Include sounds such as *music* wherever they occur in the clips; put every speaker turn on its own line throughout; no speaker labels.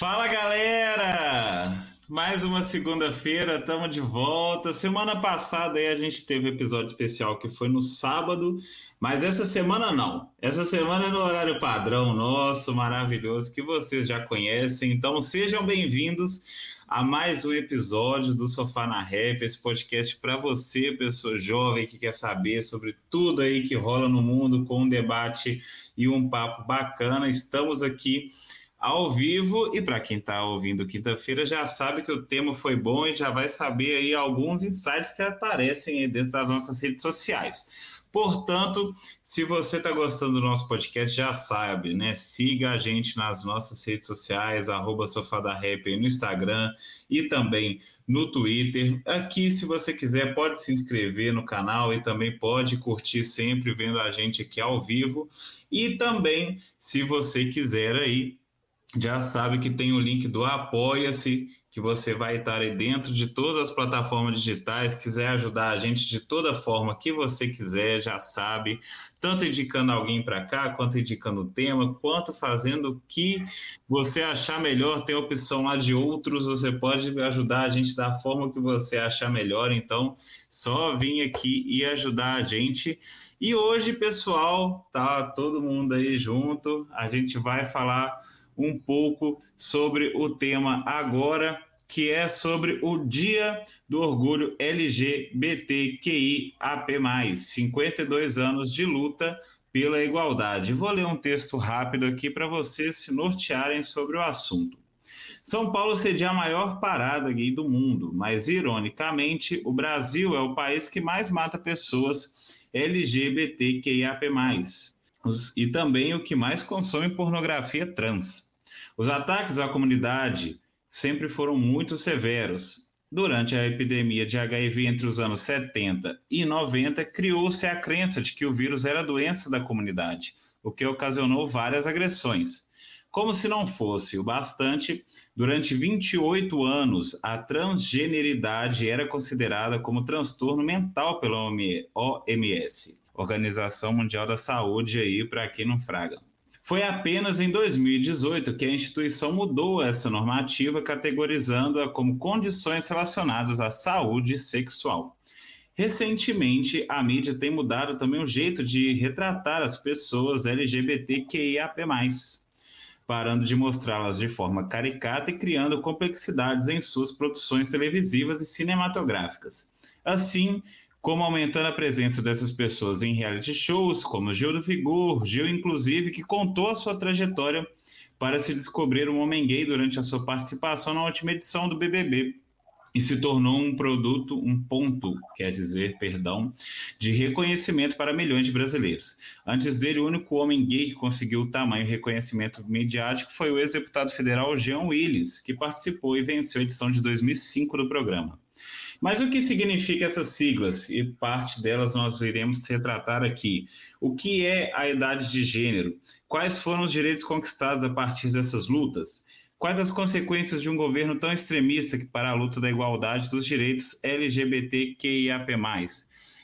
Fala galera! Mais uma segunda-feira, estamos de volta. Semana passada aí a gente teve um episódio especial que foi no sábado, mas essa semana não. Essa semana é no horário padrão nosso, maravilhoso, que vocês já conhecem. Então sejam bem-vindos a mais um episódio do Sofá na Rap, esse podcast para você, pessoa jovem que quer saber sobre tudo aí que rola no mundo com um debate e um papo bacana. Estamos aqui ao vivo e para quem está ouvindo quinta-feira já sabe que o tema foi bom e já vai saber aí alguns insights que aparecem dentro das nossas redes sociais. Portanto, se você está gostando do nosso podcast, já sabe, né? Siga a gente nas nossas redes sociais, arroba Sofada no Instagram e também no Twitter. Aqui, se você quiser, pode se inscrever no canal e também pode curtir sempre vendo a gente aqui ao vivo. E também, se você quiser aí, já sabe que tem o link do Apoia-se, que você vai estar aí dentro de todas as plataformas digitais. Quiser ajudar a gente de toda forma que você quiser, já sabe, tanto indicando alguém para cá, quanto indicando o tema, quanto fazendo o que você achar melhor. Tem opção lá de outros, você pode ajudar a gente da forma que você achar melhor. Então, só vir aqui e ajudar a gente. E hoje, pessoal, tá todo mundo aí junto. A gente vai falar um pouco sobre o tema agora, que é sobre o Dia do Orgulho LGBTQIAP+, 52 anos de luta pela igualdade. Vou ler um texto rápido aqui para vocês se nortearem sobre o assunto. São Paulo cedia a maior parada gay do mundo, mas ironicamente, o Brasil é o país que mais mata pessoas LGBTQIAP+, e também o que mais consome pornografia trans. Os ataques à comunidade sempre foram muito severos. Durante a epidemia de HIV entre os anos 70 e 90, criou-se a crença de que o vírus era doença da comunidade, o que ocasionou várias agressões. Como se não fosse o bastante, durante 28 anos, a transgeneridade era considerada como transtorno mental pela OMS, Organização Mundial da Saúde, aí para quem não fraga. Foi apenas em 2018 que a instituição mudou essa normativa, categorizando-a como condições relacionadas à saúde sexual. Recentemente, a mídia tem mudado também o jeito de retratar as pessoas LGBTQIAP+, parando de mostrá-las de forma caricata e criando complexidades em suas produções televisivas e cinematográficas. Assim, como aumentando a presença dessas pessoas em reality shows, como Gil do Vigor, Gil, inclusive, que contou a sua trajetória para se descobrir um homem gay durante a sua participação na última edição do BBB e se tornou um produto, um ponto, quer dizer, perdão, de reconhecimento para milhões de brasileiros. Antes dele, o único homem gay que conseguiu o tamanho reconhecimento mediático foi o ex-deputado federal Jean Willis, que participou e venceu a edição de 2005 do programa. Mas o que significa essas siglas? E parte delas nós iremos retratar aqui. O que é a idade de gênero? Quais foram os direitos conquistados a partir dessas lutas? Quais as consequências de um governo tão extremista que para a luta da igualdade dos direitos LGBTQIAP+.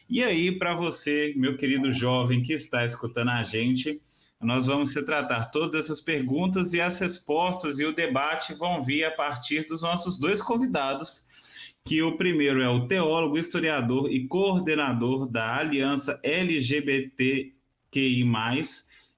E aí, para você, meu querido jovem que está escutando a gente, nós vamos retratar todas essas perguntas e as respostas e o debate vão vir a partir dos nossos dois convidados que o primeiro é o teólogo, historiador e coordenador da Aliança LGBTQI+,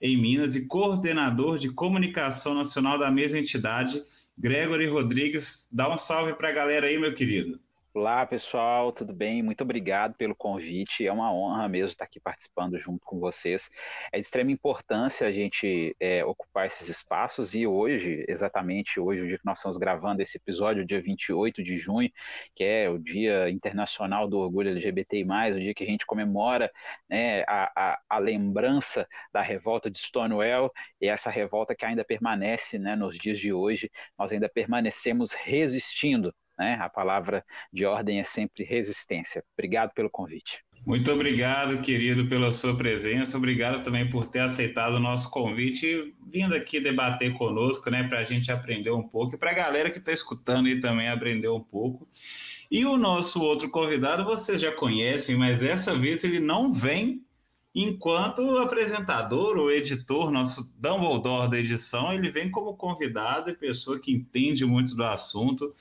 em Minas e coordenador de comunicação nacional da mesma entidade, Gregory Rodrigues. Dá um salve para a galera aí, meu querido.
Olá, pessoal, tudo bem? Muito obrigado pelo convite. É uma honra mesmo estar aqui participando junto com vocês. É de extrema importância a gente é, ocupar esses espaços e hoje, exatamente hoje, o dia que nós estamos gravando esse episódio, o dia 28 de junho, que é o Dia Internacional do Orgulho LGBTI, o dia que a gente comemora né, a, a, a, lembrança da revolta de Stonewall e essa revolta que ainda permanece né, nos dias de hoje, nós ainda permanecemos resistindo né? A palavra de ordem é sempre resistência. Obrigado pelo convite.
Muito obrigado, querido, pela sua presença. Obrigado também por ter aceitado o nosso convite e vindo aqui debater conosco, né, para a gente aprender um pouco e para a galera que está escutando e também aprender um pouco. E o nosso outro convidado vocês já conhecem, mas dessa vez ele não vem enquanto o apresentador ou editor, nosso Dumbledore da edição, ele vem como convidado e pessoa que entende muito do assunto.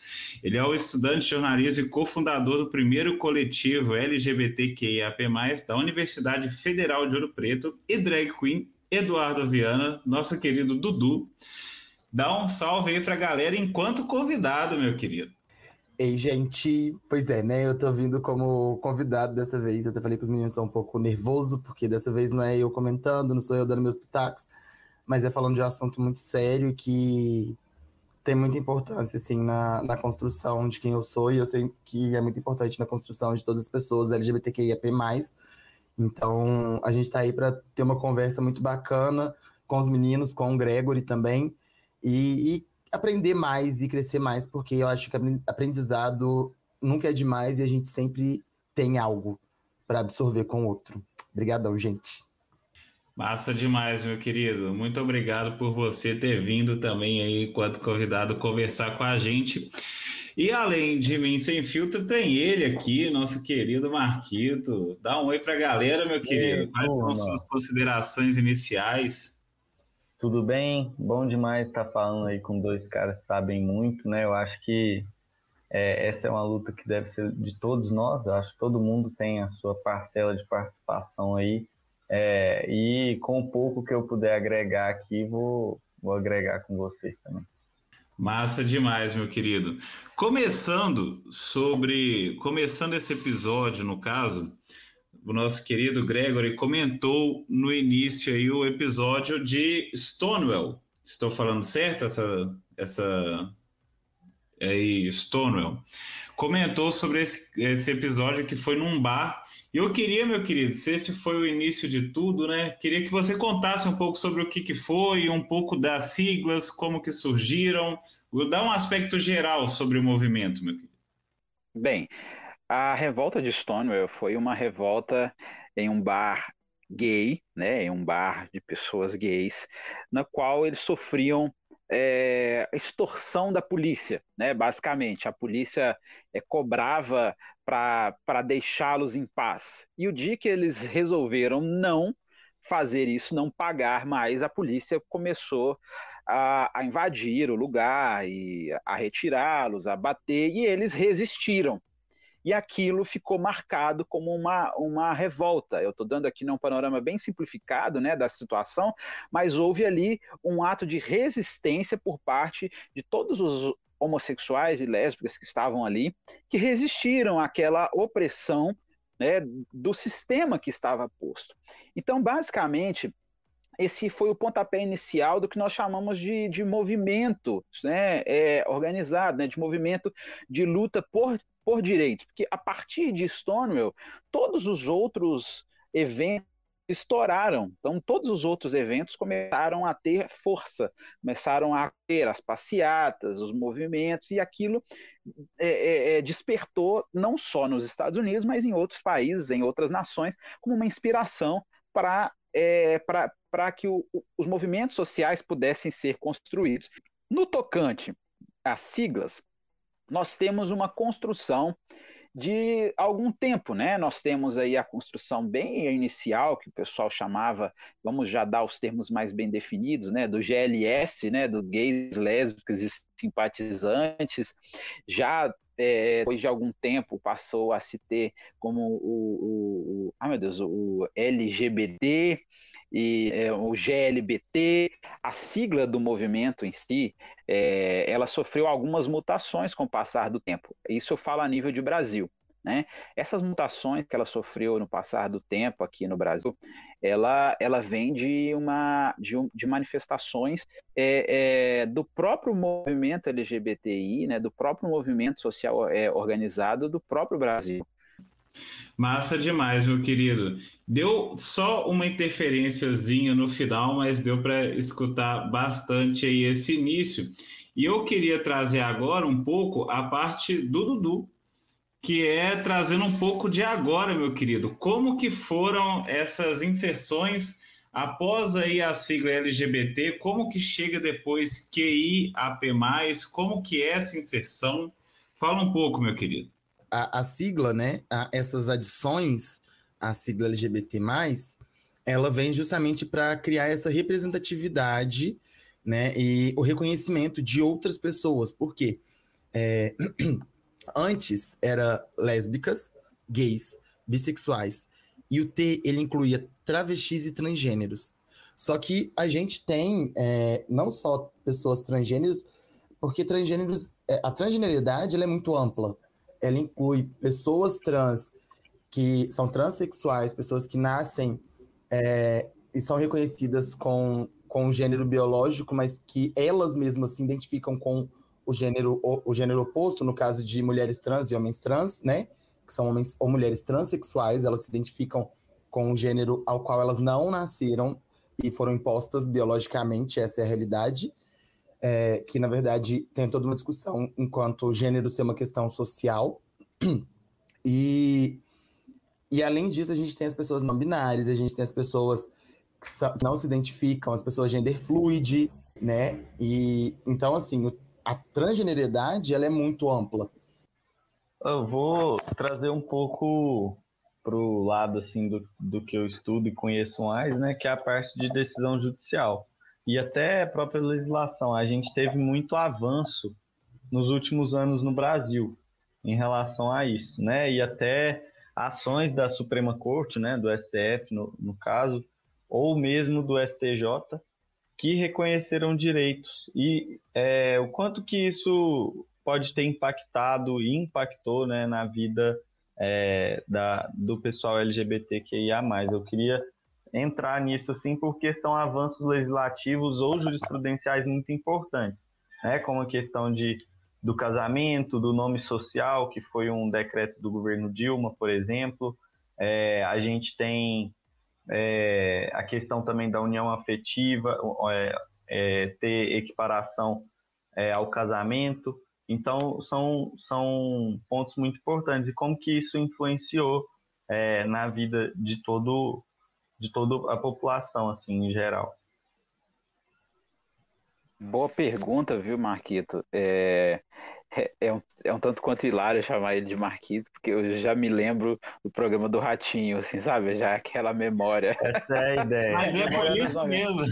Ele é o estudante de jornalismo e cofundador do primeiro coletivo LGBTQIAP+, da Universidade Federal de Ouro Preto e drag queen Eduardo Viana, nosso querido Dudu. Dá um salve aí para a galera enquanto convidado, meu querido.
Ei, gente, pois é, né? Eu tô vindo como convidado dessa vez. Eu até falei que os meninos estão um pouco nervoso, porque dessa vez não é eu comentando, não sou eu dando meus pitacos, mas é falando de um assunto muito sério que tem muita importância, assim, na, na construção de quem eu sou, e eu sei que é muito importante na construção de todas as pessoas LGBTQIAP+. Então, a gente tá aí para ter uma conversa muito bacana com os meninos, com o Gregory também, e, e aprender mais e crescer mais, porque eu acho que aprendizado nunca é demais e a gente sempre tem algo para absorver com o outro. Obrigadão, gente.
Massa demais, meu querido. Muito obrigado por você ter vindo também aí, enquanto convidado, conversar com a gente. E além de mim sem filtro, tem ele aqui, nosso querido Marquito. Dá um oi para a galera, meu querido. Quais são suas considerações iniciais?
Tudo bem? Bom demais estar falando aí com dois caras que sabem muito, né? Eu acho que é, essa é uma luta que deve ser de todos nós. Eu acho que todo mundo tem a sua parcela de participação aí. É, e com o pouco que eu puder agregar aqui, vou, vou agregar com vocês também.
Massa demais, meu querido. Começando sobre, começando esse episódio, no caso, o nosso querido Gregory comentou no início aí o episódio de Stonewall. Estou falando certo essa essa aí Stonewall. Comentou sobre esse, esse episódio que foi num bar. E eu queria, meu querido, se esse foi o início de tudo, né? Queria que você contasse um pouco sobre o que, que foi, um pouco das siglas, como que surgiram, dar um aspecto geral sobre o movimento, meu querido.
Bem, a revolta de Stonewall foi uma revolta em um bar gay, né, em um bar de pessoas gays, na qual eles sofriam é, extorsão da polícia, né? Basicamente, a polícia é, cobrava para deixá-los em paz. E o dia que eles resolveram não fazer isso, não pagar mais, a polícia começou a, a invadir o lugar e a retirá-los, a bater, e eles resistiram e aquilo ficou marcado como uma, uma revolta. Eu estou dando aqui né, um panorama bem simplificado né, da situação, mas houve ali um ato de resistência por parte de todos os homossexuais e lésbicas que estavam ali, que resistiram àquela opressão né, do sistema que estava posto. Então, basicamente, esse foi o pontapé inicial do que nós chamamos de, de movimento né, é, organizado, né, de movimento de luta por por direito, porque a partir de Stonewall, todos os outros eventos estouraram. Então, todos os outros eventos começaram a ter força, começaram a ter as passeatas, os movimentos, e aquilo é, é, é despertou não só nos Estados Unidos, mas em outros países, em outras nações, como uma inspiração para é, que o, os movimentos sociais pudessem ser construídos. No tocante às siglas, nós temos uma construção de algum tempo, né? Nós temos aí a construção bem inicial, que o pessoal chamava, vamos já dar os termos mais bem definidos, né? Do GLS, né? Do gays, lésbicas e simpatizantes. Já é, depois de algum tempo passou a se ter como o, o, o ah meu Deus, o LGBT, e é, o GLBT, a sigla do movimento em si, é, ela sofreu algumas mutações com o passar do tempo. Isso eu falo a nível de Brasil. Né? Essas mutações que ela sofreu no passar do tempo aqui no Brasil, ela, ela vem de, uma, de, de manifestações é, é, do próprio movimento LGBTI, né, do próprio movimento social é, organizado do próprio Brasil.
Massa demais, meu querido. Deu só uma interferênciazinha no final, mas deu para escutar bastante aí esse início. E eu queria trazer agora um pouco a parte do Dudu, que é trazendo um pouco de agora, meu querido. Como que foram essas inserções após aí a sigla LGBT? Como que chega depois QIAP+, como que é essa inserção? Fala um pouco, meu querido
a, a sigla, né, a, essas adições à sigla LGBT+, ela vem justamente para criar essa representatividade né, e o reconhecimento de outras pessoas. Por quê? É, *clears throat* antes era lésbicas, gays, bissexuais. E o T ele incluía travestis e transgêneros. Só que a gente tem é, não só pessoas transgêneros, porque transgêneros, é, a transgeneridade é muito ampla. Ela inclui pessoas trans que são transexuais, pessoas que nascem é, e são reconhecidas com, com o gênero biológico, mas que elas mesmas se identificam com o gênero, o, o gênero oposto, no caso de mulheres trans e homens trans, né? Que são homens ou mulheres transexuais, elas se identificam com o gênero ao qual elas não nasceram e foram impostas biologicamente, essa é a realidade. É, que na verdade tem toda uma discussão enquanto gênero ser uma questão social. E e além disso, a gente tem as pessoas não binárias, a gente tem as pessoas que não se identificam, as pessoas gender fluid, né? E então, assim, a transgeneridade ela é muito ampla.
Eu vou trazer um pouco pro lado assim do, do que eu estudo e conheço mais, né, que é a parte de decisão judicial e até a própria legislação. A gente teve muito avanço nos últimos anos no Brasil em relação a isso, né? E até ações da Suprema Corte, né, do STF no, no caso, ou mesmo do STJ, que reconheceram direitos e é, o quanto que isso pode ter impactado e impactou né, na vida é, da, do pessoal LGBTQIA+. Eu queria entrar nisso assim porque são avanços legislativos ou jurisprudenciais muito importantes, né, como a questão de do casamento, do nome social, que foi um decreto do governo Dilma, por exemplo. É, a gente tem é, a questão também da união afetiva, é, é ter equiparação é, ao casamento. Então, são, são pontos muito importantes. E como que isso influenciou é, na vida de todo de toda a população, assim, em geral.
Boa pergunta, viu, Marquito? É, é, é, um, é um tanto quanto hilário chamar ele de Marquito, porque eu já me lembro do programa do Ratinho, assim, sabe? Já aquela memória.
Essa é a ideia.
Mas é por isso mesmo.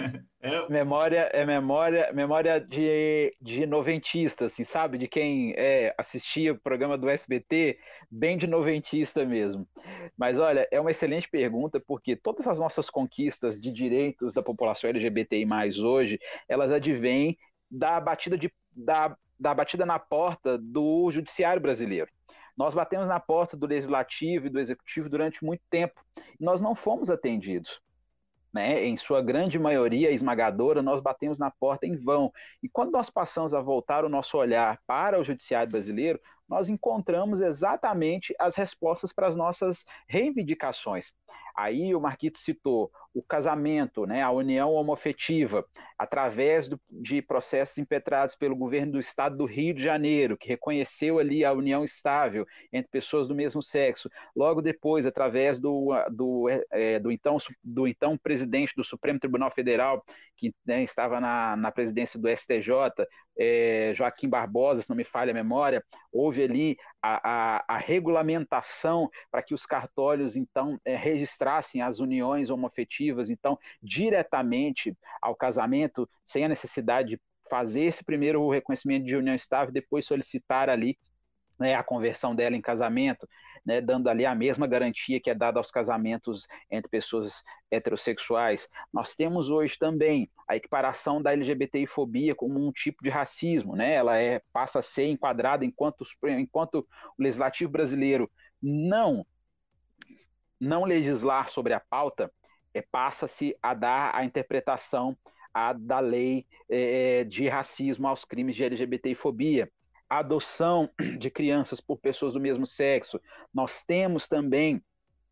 *laughs*
É... Memória é memória, memória de, de noventista, assim, sabe? De quem é, assistia o programa do SBT, bem de noventista mesmo. Mas olha, é uma excelente pergunta, porque todas as nossas conquistas de direitos da população LGBTI hoje, elas advêm da batida, de, da, da batida na porta do judiciário brasileiro. Nós batemos na porta do legislativo e do executivo durante muito tempo e nós não fomos atendidos né, em sua grande maioria esmagadora, nós batemos na porta em vão. E quando nós passamos a voltar o nosso olhar para o judiciário brasileiro, nós encontramos exatamente as respostas para as nossas reivindicações. Aí o Marquito citou o casamento, né, a união homofetiva, através do, de processos impetrados pelo governo do estado do Rio de Janeiro, que reconheceu ali a união estável entre pessoas do mesmo sexo. Logo depois, através do, do, é, do, então, do então presidente do Supremo Tribunal Federal, que né, estava na, na presidência do STJ, é, Joaquim Barbosa, se não me falha a memória, houve ali a, a, a regulamentação para que os cartórios, então, é, registrassem as uniões homoafetivas, então, diretamente ao casamento, sem a necessidade de fazer esse primeiro reconhecimento de união estável, depois solicitar ali né, a conversão dela em casamento, né, dando ali a mesma garantia que é dada aos casamentos entre pessoas heterossexuais. Nós temos hoje também a equiparação da LGBTI-fobia como um tipo de racismo, né? ela é, passa a ser enquadrada enquanto, enquanto o legislativo brasileiro não, não legislar sobre a pauta, é, passa-se a dar a interpretação a, da lei é, de racismo aos crimes de LGBTI-fobia adoção de crianças por pessoas do mesmo sexo. Nós temos também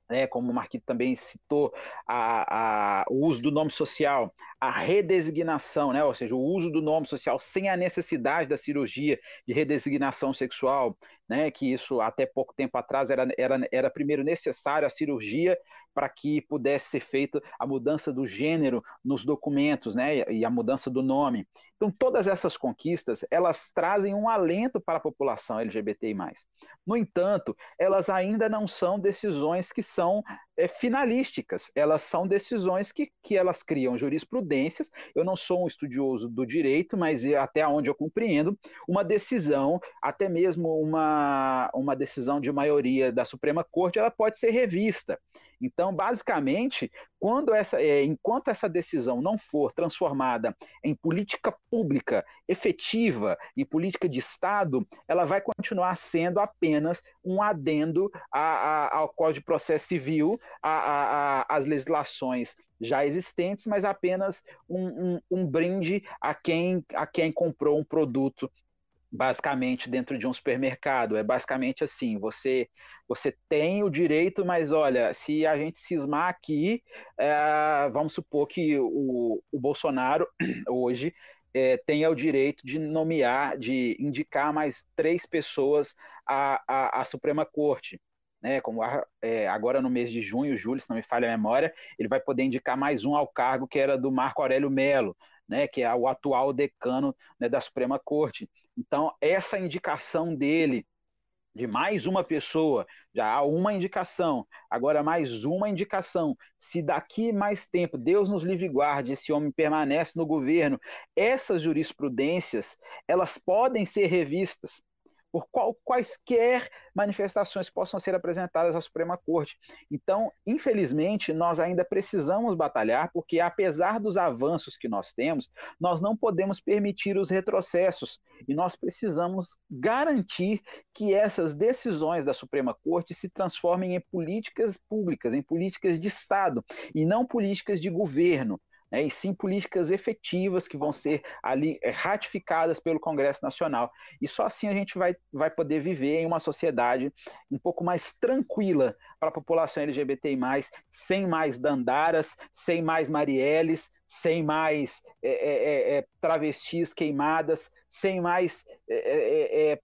né, como o Marquito também citou, a, a, o uso do nome social, a redesignação, né, ou seja, o uso do nome social sem a necessidade da cirurgia de redesignação sexual, né, que isso até pouco tempo atrás era, era, era primeiro necessário a cirurgia para que pudesse ser feita a mudança do gênero nos documentos, né, e a mudança do nome. Então, todas essas conquistas, elas trazem um alento para a população LGBTI+. No entanto, elas ainda não são decisões que são é, finalísticas, elas são decisões que, que elas criam jurisprudências. Eu não sou um estudioso do direito, mas até onde eu compreendo, uma decisão, até mesmo uma, uma decisão de maioria da Suprema Corte, ela pode ser revista. Então, basicamente, quando essa, é, enquanto essa decisão não for transformada em política pública efetiva, em política de Estado, ela vai continuar sendo apenas um adendo a, a, ao Código de Processo Civil, às legislações já existentes, mas apenas um, um, um brinde a quem, a quem comprou um produto basicamente dentro de um supermercado. É basicamente assim: você você tem o direito, mas olha, se a gente cismar aqui, é, vamos supor que o, o Bolsonaro *clears throat* hoje é, tenha o direito de nomear, de indicar mais três pessoas à, à, à Suprema Corte. Né, como é, agora no mês de junho, julho, se não me falha a memória, ele vai poder indicar mais um ao cargo que era do Marco Aurélio Melo, né, que é o atual decano né, da Suprema Corte. Então, essa indicação dele, de mais uma pessoa, já há uma indicação, agora mais uma indicação. Se daqui mais tempo, Deus nos livre e guarde, esse homem permanece no governo, essas jurisprudências, elas podem ser revistas por qual, quaisquer manifestações possam ser apresentadas à Suprema Corte. Então, infelizmente, nós ainda precisamos batalhar, porque apesar dos avanços que nós temos, nós não podemos permitir os retrocessos e nós precisamos garantir que essas decisões da Suprema Corte se transformem em políticas públicas, em políticas de Estado e não políticas de governo né, e sim políticas efetivas que vão ser ali eh, ratificadas pelo Congresso Nacional. E só assim a gente vai, vai poder viver em uma sociedade um pouco mais tranquila para a população LGBTI, sem mais dandaras, sem mais Marielles, sem mais é, é, é, travestis queimadas, sem mais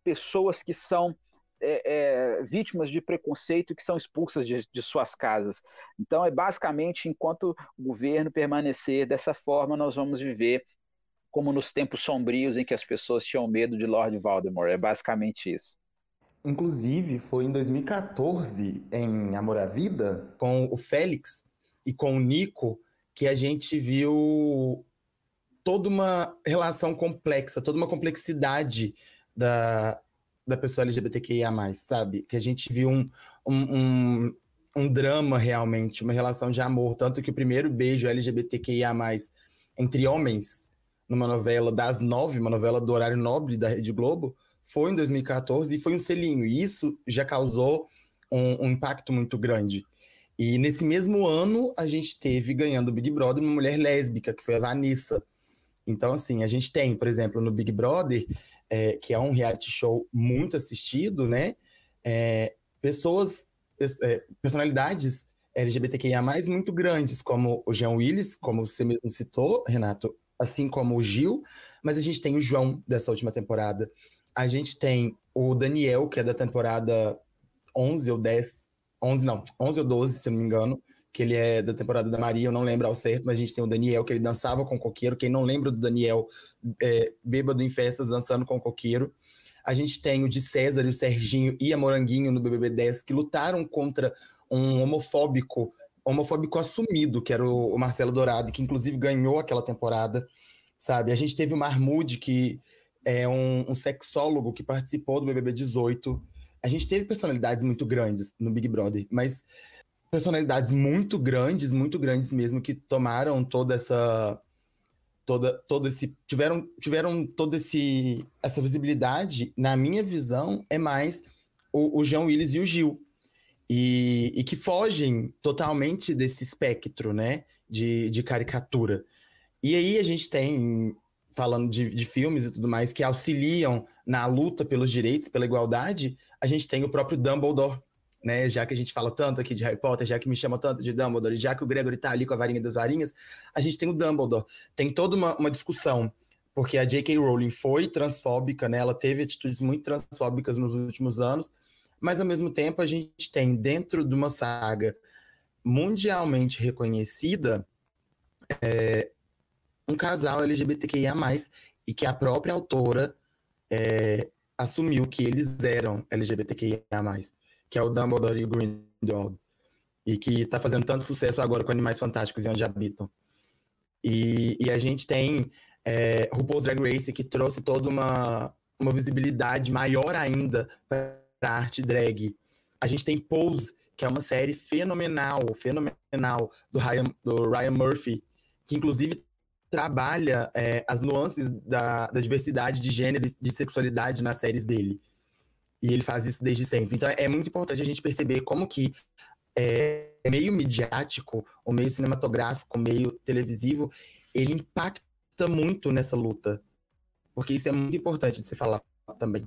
pessoas que são é, é, vítimas de preconceito que são expulsas de, de, suas casas. Então, é basicamente, enquanto o governo permanecer dessa forma, nós vamos viver como nos tempos sombrios em que as pessoas tinham medo de Lord Voldemort. É basicamente isso.
Inclusive, foi em 2014, em Amor à Vida, com o Félix e com o Nico, que a gente viu toda uma relação complexa, toda uma complexidade da, da pessoa LGBTQIA, sabe? Que a gente viu um, um, um, um, drama realmente, uma relação de amor. Tanto que o primeiro beijo LGBTQIA, entre homens, numa novela das nove, uma novela do horário nobre da Rede Globo, foi em 2014 e foi um selinho. E isso já causou um, um impacto muito grande. E nesse mesmo ano, a gente teve ganhando o Big Brother uma mulher lésbica, que foi a Vanessa. Então, assim, a gente tem, por exemplo, no Big Brother, é, que é um reality show muito assistido, né? É, pessoas, é, personalidades LGBTQIA+, muito grandes, como o Jean Willis, como você mesmo citou, Renato, assim como o Gil, mas a gente tem o João dessa última temporada. A gente tem o Daniel, que é da temporada 11 ou 10, 11 não, 11 ou 12, se não me engano, que ele é da temporada da Maria, eu não lembro ao certo, mas a gente tem o Daniel, que ele dançava com o coqueiro. Quem não lembra do Daniel, é, bêbado em festas, dançando com o coqueiro. A gente tem o de César o Serginho e a Moranguinho no BBB 10, que lutaram contra um homofóbico, homofóbico assumido, que era o, Marcelo Dourado, que inclusive ganhou aquela temporada, sabe? A gente teve o Marmude, que é um, um sexólogo que participou do BBB 18. A gente teve personalidades muito grandes no Big Brother, mas personalidades muito grandes, muito grandes mesmo, que tomaram toda essa toda todo esse tiveram tiveram toda esse essa visibilidade na minha visão é mais o, o João Willis e o Gil. E, e, que fogem totalmente desse espectro né de, de caricatura. E aí a gente tem falando de, de filmes e tudo mais que auxiliam na luta pelos direitos pela igualdade a gente tem o próprio Dumbledore né? Já que a gente fala tanto aqui de Harry Potter, já que me chama tanto de Dumbledore, já que o Gregory tá ali com a varinha das varinhas, a gente tem o Dumbledore. Tem toda uma, uma discussão, porque a J.K. Rowling foi transfóbica, né? Ela teve atitudes muito transfóbicas nos últimos anos, mas ao mesmo tempo a gente tem dentro de uma saga mundialmente reconhecida é, um casal LGBTQIA+, e que a própria autora é, assumiu que eles eram LGBTQIA+ que é o Dumbledore e o Grindelwald. e que está fazendo tanto sucesso agora com Animais Fantásticos e Onde Habitam. E, e a gente tem é, RuPaul's Drag Race, que trouxe toda uma, uma visibilidade maior ainda para a arte drag. A gente tem Pose, que é uma série fenomenal, fenomenal, do Ryan, do Ryan Murphy, que inclusive trabalha é, as nuances da, da, diversidade de gênero e de sexualidade nas séries dele. E ele faz isso desde sempre. Então é muito importante a gente perceber como que é, meio midiático, o meio cinematográfico, o meio televisivo, ele impacta muito nessa luta. Porque isso é muito importante de se falar também.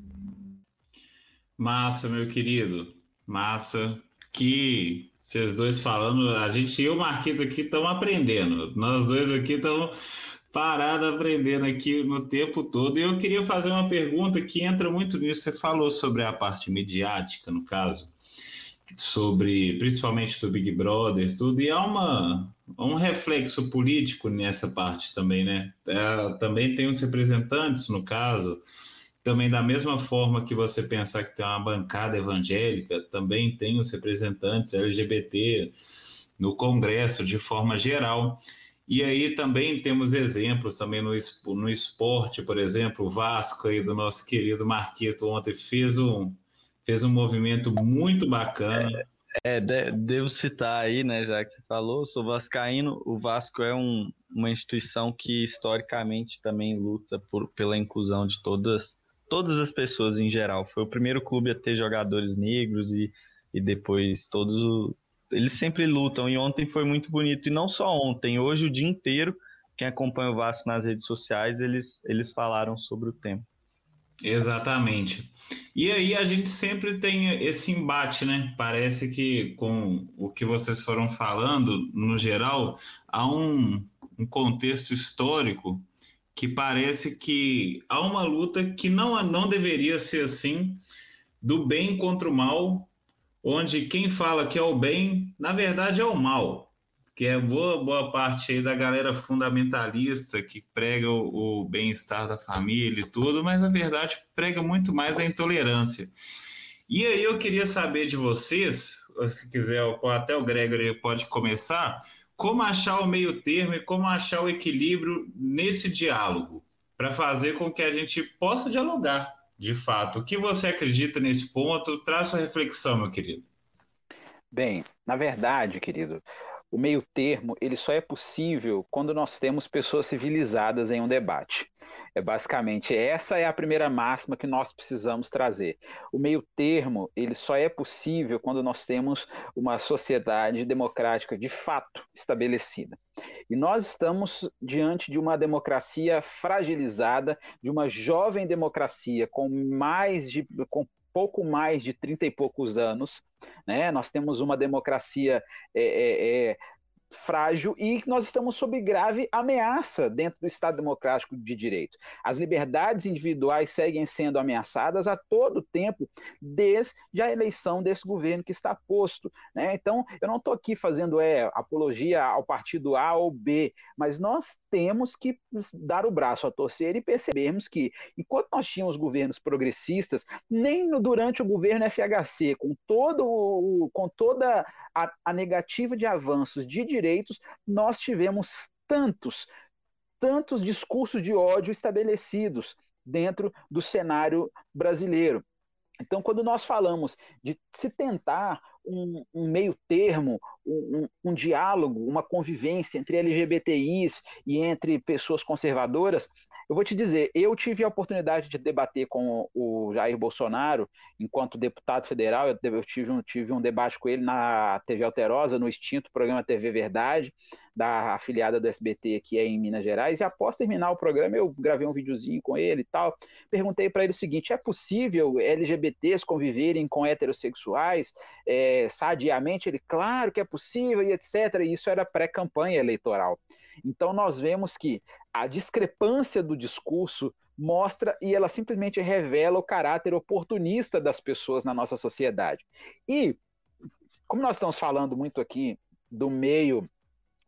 Massa, meu querido. Massa. Que vocês dois falando, a gente e o Marquito aqui estamos aprendendo. Nós dois aqui estamos parados aprendendo aqui no tempo todo. E eu queria fazer uma pergunta que entra muito nisso. Você falou sobre a parte midiática, no caso sobre, principalmente do Big Brother, tudo, e há uma, um reflexo político nessa parte também, né? É, também tem os representantes, no caso, também da mesma forma que você pensar que tem uma bancada evangélica, também tem os representantes LGBT no Congresso de forma geral. E aí também temos exemplos também no, no esporte, por exemplo, o Vasco aí do nosso querido Marquito ontem fez um, fez um movimento muito bacana.
É, é, devo citar aí, né, já que você falou, sou vascaíno, o Vasco é um, uma instituição que historicamente também luta por, pela inclusão de todas, todas as pessoas em geral. Foi o primeiro clube a ter jogadores negros e, e depois todos. Eles sempre lutam, e ontem foi muito bonito, e não só ontem, hoje o dia inteiro, quem acompanha o Vasco nas redes sociais, eles, eles falaram sobre o tema.
Exatamente. E aí a gente sempre tem esse embate, né? Parece que com o que vocês foram falando, no geral, há um, um contexto histórico que parece que há uma luta que não, não deveria ser assim, do bem contra o mal, onde quem fala que é o bem, na verdade é o mal que é boa, boa parte aí da galera fundamentalista que prega o, o bem-estar da família e tudo, mas na verdade prega muito mais a intolerância. E aí eu queria saber de vocês, se quiser, até o Gregory pode começar, como achar o meio termo e como achar o equilíbrio nesse diálogo, para fazer com que a gente possa dialogar, de fato. O que você acredita nesse ponto? Traz sua reflexão, meu querido.
Bem, na verdade, querido, o meio termo ele só é possível quando nós temos pessoas civilizadas em um debate. É basicamente essa é a primeira máxima que nós precisamos trazer. O meio termo ele só é possível quando nós temos uma sociedade democrática de fato estabelecida. E nós estamos diante de uma democracia fragilizada, de uma jovem democracia com mais de com pouco mais de 30 e poucos anos, né? Nós temos uma democracia é, é, é frágil e nós estamos sob grave ameaça dentro do Estado Democrático de Direito. As liberdades individuais seguem sendo ameaçadas a todo tempo, desde a eleição desse governo que está posto. Né? Então, eu não estou aqui fazendo é, apologia ao partido A ou B, mas nós temos que dar o braço a torcer e percebermos que, enquanto nós tínhamos governos progressistas, nem durante o governo FHC, com, todo, com toda a, a negativa de avanços de direitos, nós tivemos tantos, tantos discursos de ódio estabelecidos dentro do cenário brasileiro. Então, quando nós falamos de se tentar um, um meio termo, um, um, diálogo, uma convivência entre LGBTIs e entre pessoas conservadoras, eu vou te dizer, eu tive a oportunidade de debater com o Jair Bolsonaro enquanto deputado federal, eu tive um, tive um debate com ele na TV Alterosa, no extinto programa TV Verdade, da afiliada do SBT aqui em Minas Gerais, e após terminar o programa eu gravei um videozinho com ele e tal, perguntei para ele o seguinte, é possível LGBTs conviverem com heterossexuais é, sadiamente? Ele, claro que é possível e etc, e isso era pré-campanha eleitoral. Então nós vemos que a discrepância do discurso mostra e ela simplesmente revela o caráter oportunista das pessoas na nossa sociedade. E, como nós estamos falando muito aqui do meio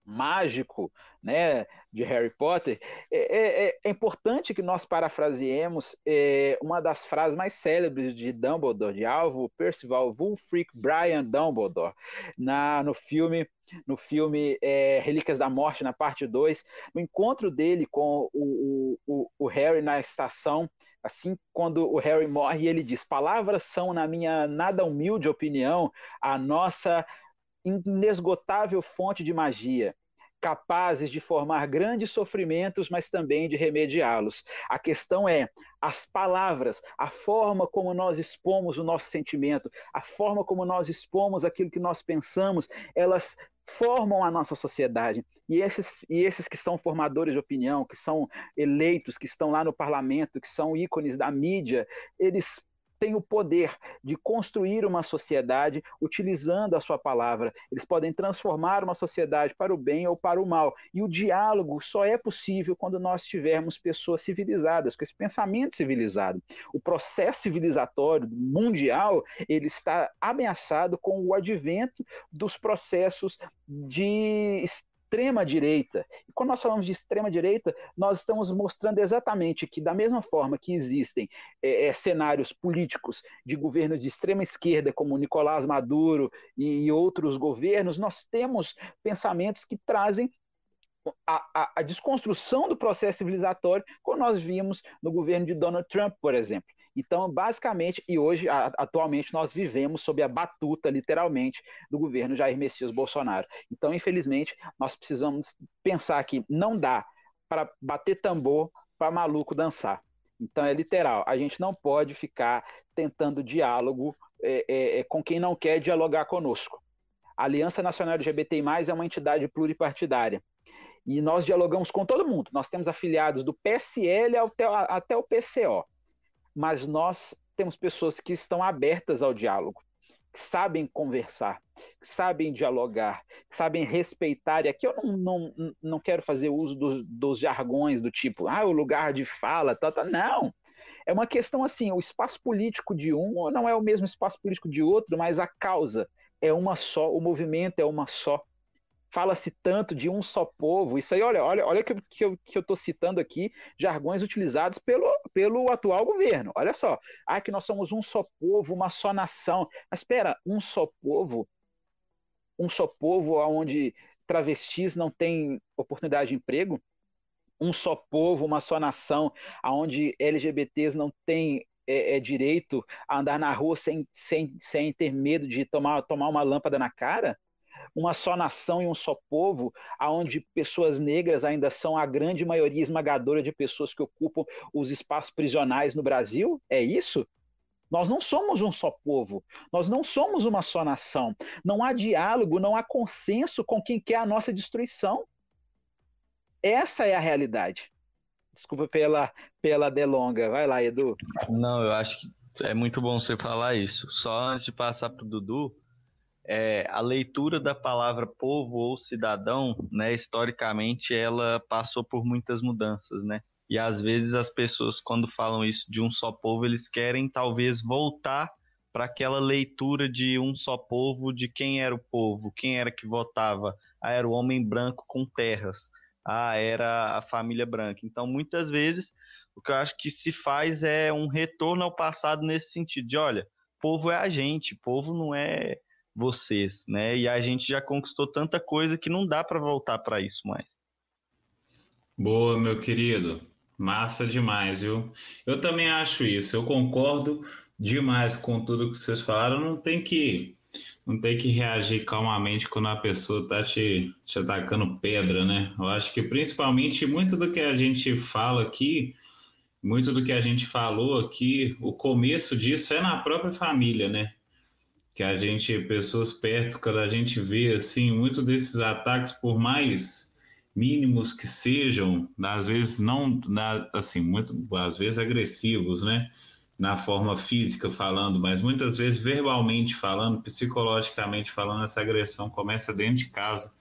mágico né, de Harry Potter, é, é, é importante que nós parafraseemos é, uma das frases mais célebres de Dumbledore, de alvo Percival Wulfric Brian Dumbledore, na, no filme no filme é, Relíquias da Morte, na parte 2, no encontro dele com o, o, o Harry na estação, assim, quando o Harry morre, ele diz: Palavras são, na minha nada humilde opinião, a nossa inesgotável fonte de magia capazes de formar grandes sofrimentos, mas também de remediá-los. A questão é as palavras, a forma como nós expomos o nosso sentimento, a forma como nós expomos aquilo que nós pensamos, elas formam a nossa sociedade. E esses, e esses que são formadores de opinião, que são eleitos, que estão lá no parlamento, que são ícones da mídia, eles têm o poder de construir uma sociedade utilizando a sua palavra. Eles podem transformar uma sociedade para o bem ou para o mal. E o diálogo só é possível quando nós tivermos pessoas civilizadas, com esse pensamento civilizado. O processo civilizatório mundial ele está ameaçado com o advento dos processos de extrema direita. E quando nós falamos de extrema direita, nós estamos mostrando exatamente que, da mesma forma que existem é, é, cenários políticos de governos de extrema esquerda, como Nicolás Maduro e, e outros governos, nós temos pensamentos que trazem a, a, a, desconstrução do processo civilizatório, como nós vimos no governo de Donald Trump, por exemplo. Então, basicamente, e hoje, atualmente, nós vivemos sob a batuta, literalmente, do governo Jair Messias Bolsonaro. Então, infelizmente, nós precisamos pensar que não dá para bater tambor para maluco dançar. Então, é literal. A gente não pode ficar tentando diálogo é, é, é com quem não quer dialogar conosco. A Aliança Nacional LGBTI+, é uma entidade pluripartidária. E nós dialogamos com todo mundo. Nós temos afiliados do PSL até, até o PCO mas nós temos pessoas que estão abertas ao diálogo, que sabem conversar, que sabem dialogar, que sabem respeitar. E aqui eu não, não, não quero fazer uso dos, dos jargões do tipo, ah, o lugar de fala, tá, tá. não. É uma questão assim, o espaço político de um não é o mesmo espaço político de outro, mas a causa é uma só, o movimento é uma só fala-se tanto de um só povo. Isso aí, olha, olha, olha que, que eu que estou citando aqui jargões utilizados pelo, pelo atual governo. Olha só, ah, que nós somos um só povo, uma só nação. Mas espera, um só povo, um só povo onde travestis não têm oportunidade de emprego, um só povo, uma só nação, onde LGBTs não têm é, é, direito a andar na rua sem, sem, sem ter medo de tomar, tomar uma lâmpada na cara? Uma só nação e um só povo, aonde pessoas negras ainda são a grande maioria esmagadora de pessoas que ocupam os espaços prisionais no Brasil? É isso? Nós não somos um só povo, nós não somos uma só nação. Não há diálogo, não há consenso com quem quer a nossa destruição. Essa é a realidade. Desculpa pela, pela delonga. Vai lá, Edu.
Não, eu acho que é muito bom você falar isso. Só antes de passar para o Dudu, é, a leitura da palavra povo ou cidadão, né, historicamente, ela passou por muitas mudanças, né? E às vezes as pessoas, quando falam isso de um só povo, eles querem talvez voltar para aquela leitura de um só povo, de quem era o povo, quem era que votava. Ah, era o homem branco com terras. Ah, era a família branca. Então, muitas vezes, o que eu acho que se faz é um retorno ao passado nesse sentido de, olha, povo é a gente, povo não é vocês, né? E a gente já conquistou tanta coisa que não dá para voltar para isso mais.
Boa, meu querido. Massa demais, viu? Eu também acho isso. Eu concordo demais com tudo que vocês falaram. Não tem que não tem que reagir calmamente quando a pessoa tá te, te atacando pedra, né? Eu acho que principalmente muito do que a gente fala aqui, muito do que a gente falou aqui, o começo disso é na própria família, né? Que a gente, pessoas perto, quando a gente vê assim, muito desses ataques, por mais mínimos que sejam, às vezes não, assim, muito, às vezes agressivos, né? Na forma física falando, mas muitas vezes verbalmente falando, psicologicamente falando, essa agressão começa dentro de casa.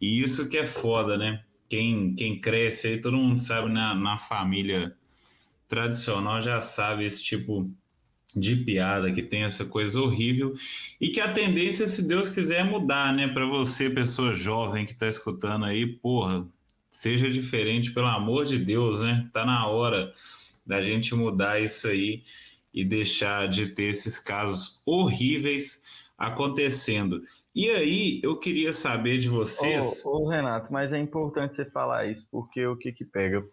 E isso que é foda, né? Quem, quem cresce aí, todo mundo sabe na, na família tradicional já sabe esse tipo piada, que tem essa coisa horrível e que a tendência, se Deus quiser, é mudar, né? Para você, pessoa jovem que está escutando aí, porra, seja diferente, pelo amor de Deus, né? Tá na hora da gente mudar isso aí e deixar de ter esses casos horríveis acontecendo. E aí, eu queria saber de vocês.
Ô, ô, Renato, mas é importante você falar isso, porque o que que pega?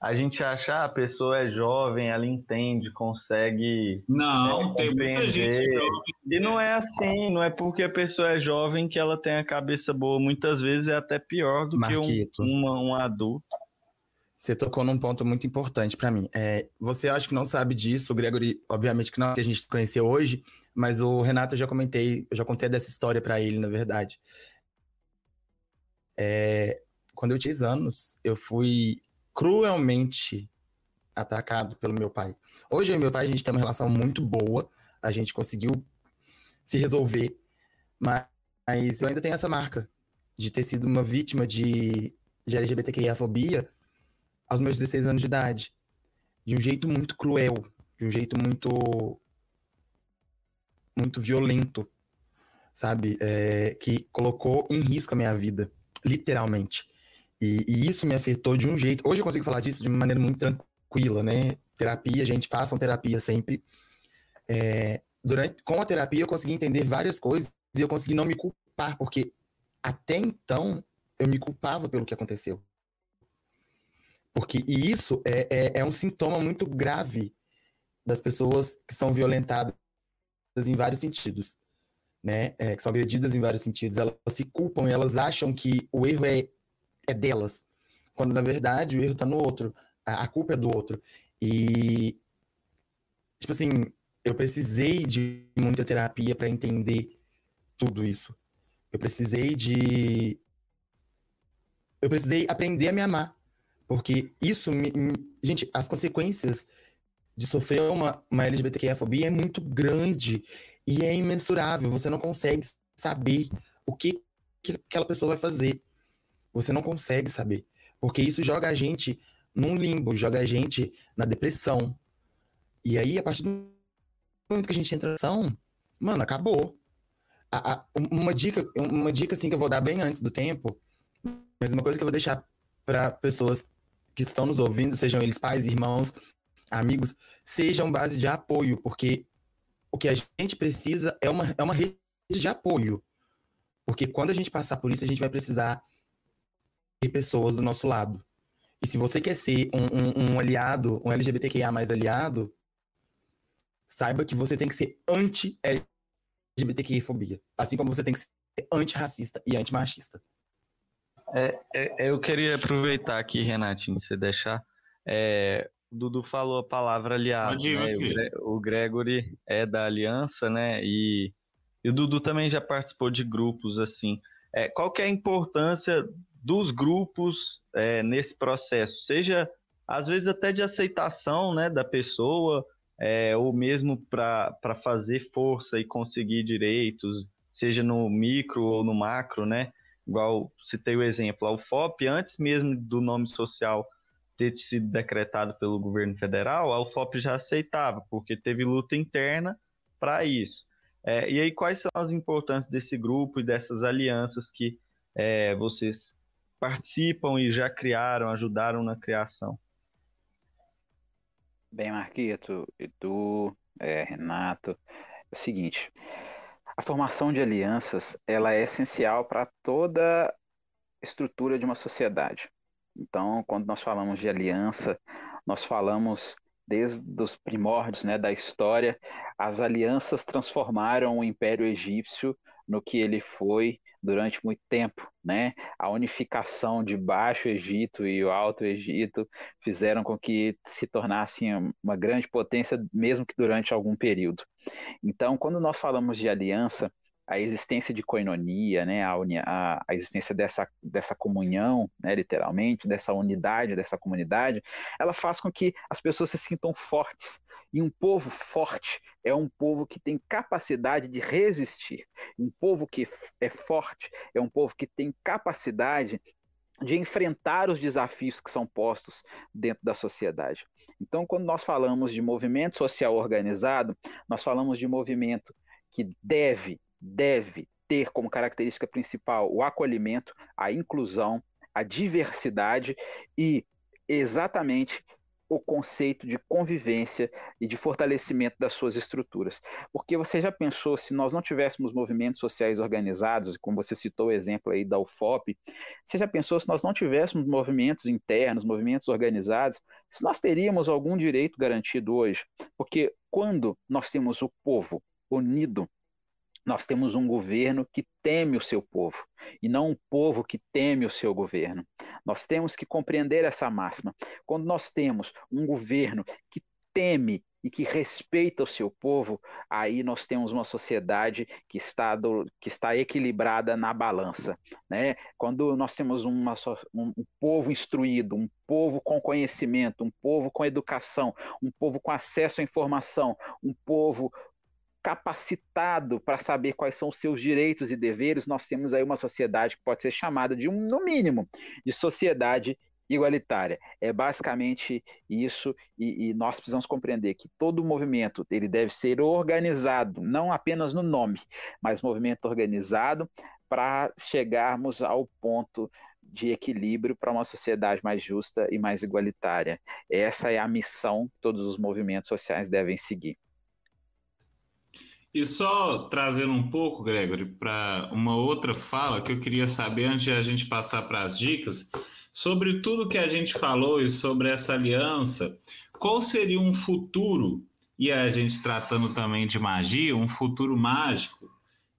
A gente achar ah, a pessoa é jovem, ela entende, consegue.
Não, é, tem muita gente jovem.
E não é assim, não é porque a pessoa é jovem que ela tem a cabeça boa. Muitas vezes é até pior do Marquito. que um, um adulto.
Você tocou num ponto muito importante para mim. É, você acha que não sabe disso, o Gregory, obviamente que não, que a gente conheceu hoje, mas o Renato eu já comentei, eu já contei dessa história para ele, na verdade. É, quando eu tinha anos, eu fui cruelmente atacado pelo meu pai. Hoje eu e meu pai a gente tem uma relação muito boa, a gente conseguiu se resolver, mas eu ainda tenho essa marca de ter sido uma vítima de, de LGBTQIA-fobia aos meus 16 anos de idade. De um jeito muito cruel, de um jeito muito. muito violento, sabe? É, que colocou em risco a minha vida, literalmente. E, e, isso me afetou de um jeito. Hoje eu consigo falar disso de uma maneira muito tranquila, né? Terapia, gente, façam terapia sempre. É, durante, com a terapia eu consegui entender várias coisas e eu consegui não me culpar, porque até então eu me culpava pelo que aconteceu. Porque e isso é, é, é um sintoma muito grave das pessoas que são violentadas em vários sentidos, né? É, que são agredidas em vários sentidos. Elas se culpam elas acham que o erro é, é delas, quando na verdade o erro está no outro, a, a, culpa é do outro. E, tipo assim, eu precisei de muita terapia para entender tudo isso. Eu precisei de. Eu precisei aprender a me amar. Porque isso, me, gente, as consequências de sofrer uma, uma LGBTQIA-fobia é muito grande e é imensurável. Você não consegue saber o que, que aquela pessoa vai fazer. Você não consegue saber. Porque isso joga a gente num limbo, joga a gente na depressão. E aí, a partir do momento que a gente entra na depressão, mano, acabou. A, a, uma dica, uma dica assim que eu vou dar bem antes do tempo, mas uma coisa que eu vou deixar para pessoas que estão nos ouvindo, sejam eles pais, irmãos, amigos, sejam base de apoio, porque o que a gente precisa é uma, é uma rede de apoio. Porque quando a gente passar por isso, a gente vai precisar pessoas do nosso lado. E se você quer ser um, um, um aliado, um LGBTQIA mais aliado, saiba que você tem que ser anti-LGBTQI-fobia. Assim como você tem que ser antirracista e antimachista.
É, é, eu queria aproveitar aqui, Renatinho, se você deixar. É, o Dudu falou a palavra aliado. Né? O, Gregory é da aliança, né? E, e, o Dudu também já participou de grupos assim. É, qual que é a importância dos grupos é, nesse processo? Seja às vezes até de aceitação né, da pessoa, é, ou mesmo para fazer força e conseguir direitos, seja no micro ou no macro, né? igual citei o exemplo, a UFOP, antes mesmo do nome social ter sido decretado pelo governo federal, a UFOP já aceitava, porque teve luta interna para isso. É, e aí, quais são as importâncias desse grupo e dessas alianças que é, vocês participam e já criaram, ajudaram na criação?
Bem, Marquito, Edu, é, Renato, é o seguinte, a formação de alianças ela é essencial para toda estrutura de uma sociedade. Então, quando nós falamos de aliança, nós falamos desde os primórdios né, da história, as alianças transformaram o Império Egípcio no que ele foi durante muito tempo, né? A unificação de Baixo Egito e o Alto Egito fizeram com que se tornasse uma grande potência, mesmo que durante algum período. Então, quando nós falamos de aliança, a existência de coinonia, né, a, a, a, existência dessa, dessa comunhão, né, literalmente, dessa unidade, dessa comunidade, ela faz com que as pessoas se sintam fortes. E um povo forte é um povo que tem capacidade de resistir. Um povo que é forte é um povo que tem capacidade de enfrentar os desafios que são postos dentro da sociedade. Então, quando nós falamos de movimento social organizado, nós falamos de movimento que deve, deve ter como característica principal o acolhimento, a inclusão, a diversidade e exatamente o conceito de convivência e de fortalecimento das suas estruturas. Porque você já pensou, se nós não tivéssemos movimentos sociais organizados, como você citou o exemplo aí da UFOP, você já pensou se nós não tivéssemos movimentos internos, movimentos organizados, se nós teríamos algum direito garantido hoje? Porque quando nós temos o povo unido, nós temos um governo que teme o seu povo e não um povo que teme o seu governo. Nós temos que compreender essa máxima. Quando nós temos um governo que teme e que respeita o seu povo, aí nós temos uma sociedade que está, do, que está equilibrada na balança. Né? Quando nós temos uma, um, um povo instruído, um povo com conhecimento, um povo com educação, um povo com acesso à informação, um povo capacitado para saber quais são os seus direitos e deveres, nós temos aí uma sociedade que pode ser chamada de um, no mínimo, de sociedade igualitária. É basicamente isso e, e, nós precisamos compreender que todo movimento ele deve ser organizado, não apenas no nome, mas movimento organizado para chegarmos ao ponto de equilíbrio para uma sociedade mais justa e mais igualitária. Essa é a missão que todos os movimentos sociais devem seguir.
E só trazendo um pouco, Gregory, para uma outra fala que eu queria saber antes de a gente passar para as dicas, sobre tudo que a gente falou e sobre essa aliança, qual seria um futuro, e a gente tratando também de magia, um futuro mágico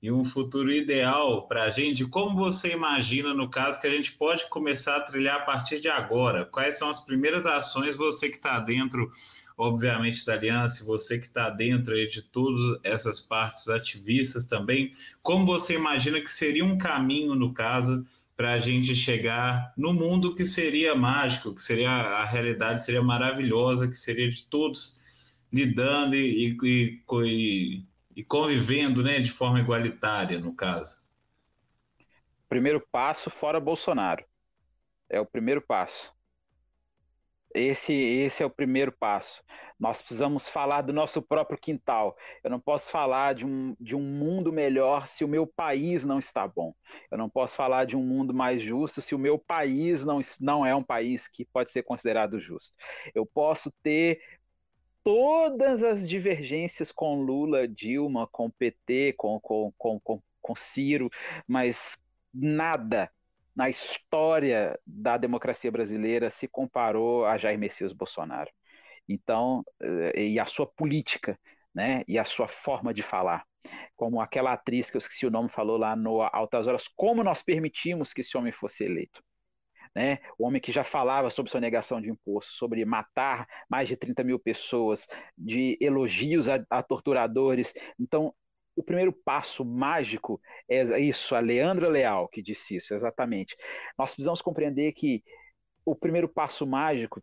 e um futuro ideal para a gente? Como você imagina, no caso, que a gente pode começar a trilhar a partir de agora? Quais são as primeiras ações, você que está dentro obviamente, da aliança, você que está dentro de todas essas partes ativistas também, como você imagina que seria um caminho, no caso, para a gente chegar no mundo que seria mágico, que seria a realidade seria maravilhosa, que seria de todos lidando e, e, e, e convivendo né, de forma igualitária, no caso?
Primeiro passo fora Bolsonaro. É o primeiro passo. Esse, esse é o primeiro passo. Nós precisamos falar do nosso próprio quintal. Eu não posso falar de um, de um mundo melhor se o meu país não está bom. Eu não posso falar de um mundo mais justo se o meu país não, não é um país que pode ser considerado justo. Eu posso ter todas as divergências com Lula, Dilma, com PT, com, com, com, com, com Ciro, mas nada na história da democracia brasileira se comparou a Jair Messias Bolsonaro. Então, eh, e a sua política, né, e a sua forma de falar. Como aquela atriz que eu esqueci o nome falou lá no Altas Horas, como nós permitimos que esse homem fosse eleito. Né? O homem que já falava sobre sonegação de imposto, sobre matar mais de 30 mil pessoas, de elogios a, a torturadores. Então, o primeiro passo mágico é isso, a Leandra Leal que disse isso, exatamente. Nós precisamos compreender que o primeiro passo mágico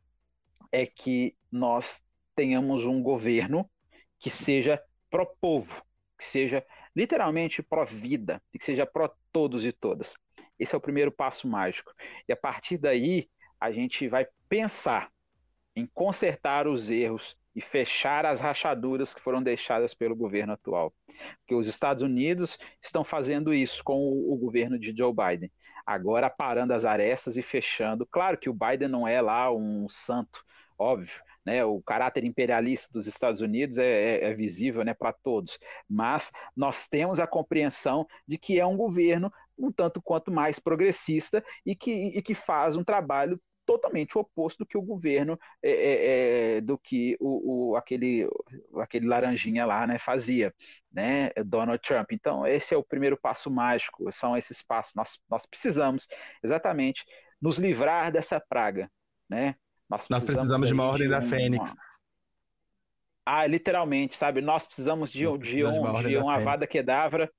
é que nós tenhamos um governo que seja pró-povo, que seja literalmente pró-vida, que seja pró-todos e todas. Esse é o primeiro passo mágico. E a partir daí, a gente vai pensar em consertar os erros e fechar as rachaduras que foram deixadas pelo governo atual. Porque os Estados Unidos estão fazendo isso com o, governo de Joe Biden, agora parando as arestas e fechando. Claro que o Biden não é lá um santo, óbvio. Né, o caráter imperialista dos Estados Unidos é, é, é visível né, para todos, mas nós temos a compreensão de que é um governo um tanto quanto mais progressista e que, e que faz um trabalho totalmente o oposto do que o governo, é, é, é, do que o, o, aquele, aquele laranjinha lá né, fazia, né, Donald Trump. Então, esse é o primeiro passo mágico, são esses passos. Nós, nós precisamos exatamente nos livrar dessa praga. Né?
Nós precisamos, nós precisamos de uma ordem de um, da Fênix. Uma...
Ah, literalmente, sabe? Nós precisamos de, de, de, um, de uma, de uma Avada Kedavra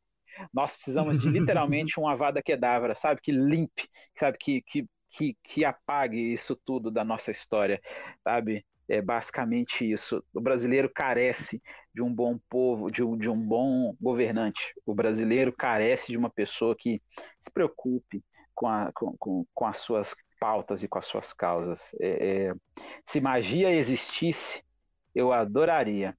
nós precisamos de *laughs* literalmente um Avada Kedavra, sabe? Que limpe, sabe? Que, que que, que apague isso tudo da nossa história, sabe? É basicamente isso. O brasileiro carece de um bom povo, de um, de um bom governante. O brasileiro carece de uma pessoa que se preocupe com, a, com, com, com as suas pautas e com as suas causas. É, é, se magia existisse, eu adoraria,